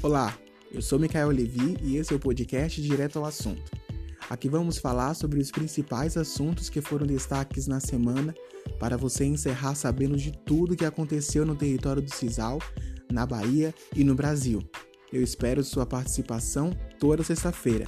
Olá, eu sou Micael Levi e esse é o podcast Direto ao Assunto. Aqui vamos falar sobre os principais assuntos que foram destaques na semana para você encerrar sabendo de tudo que aconteceu no território do Cisal, na Bahia e no Brasil. Eu espero sua participação toda sexta-feira.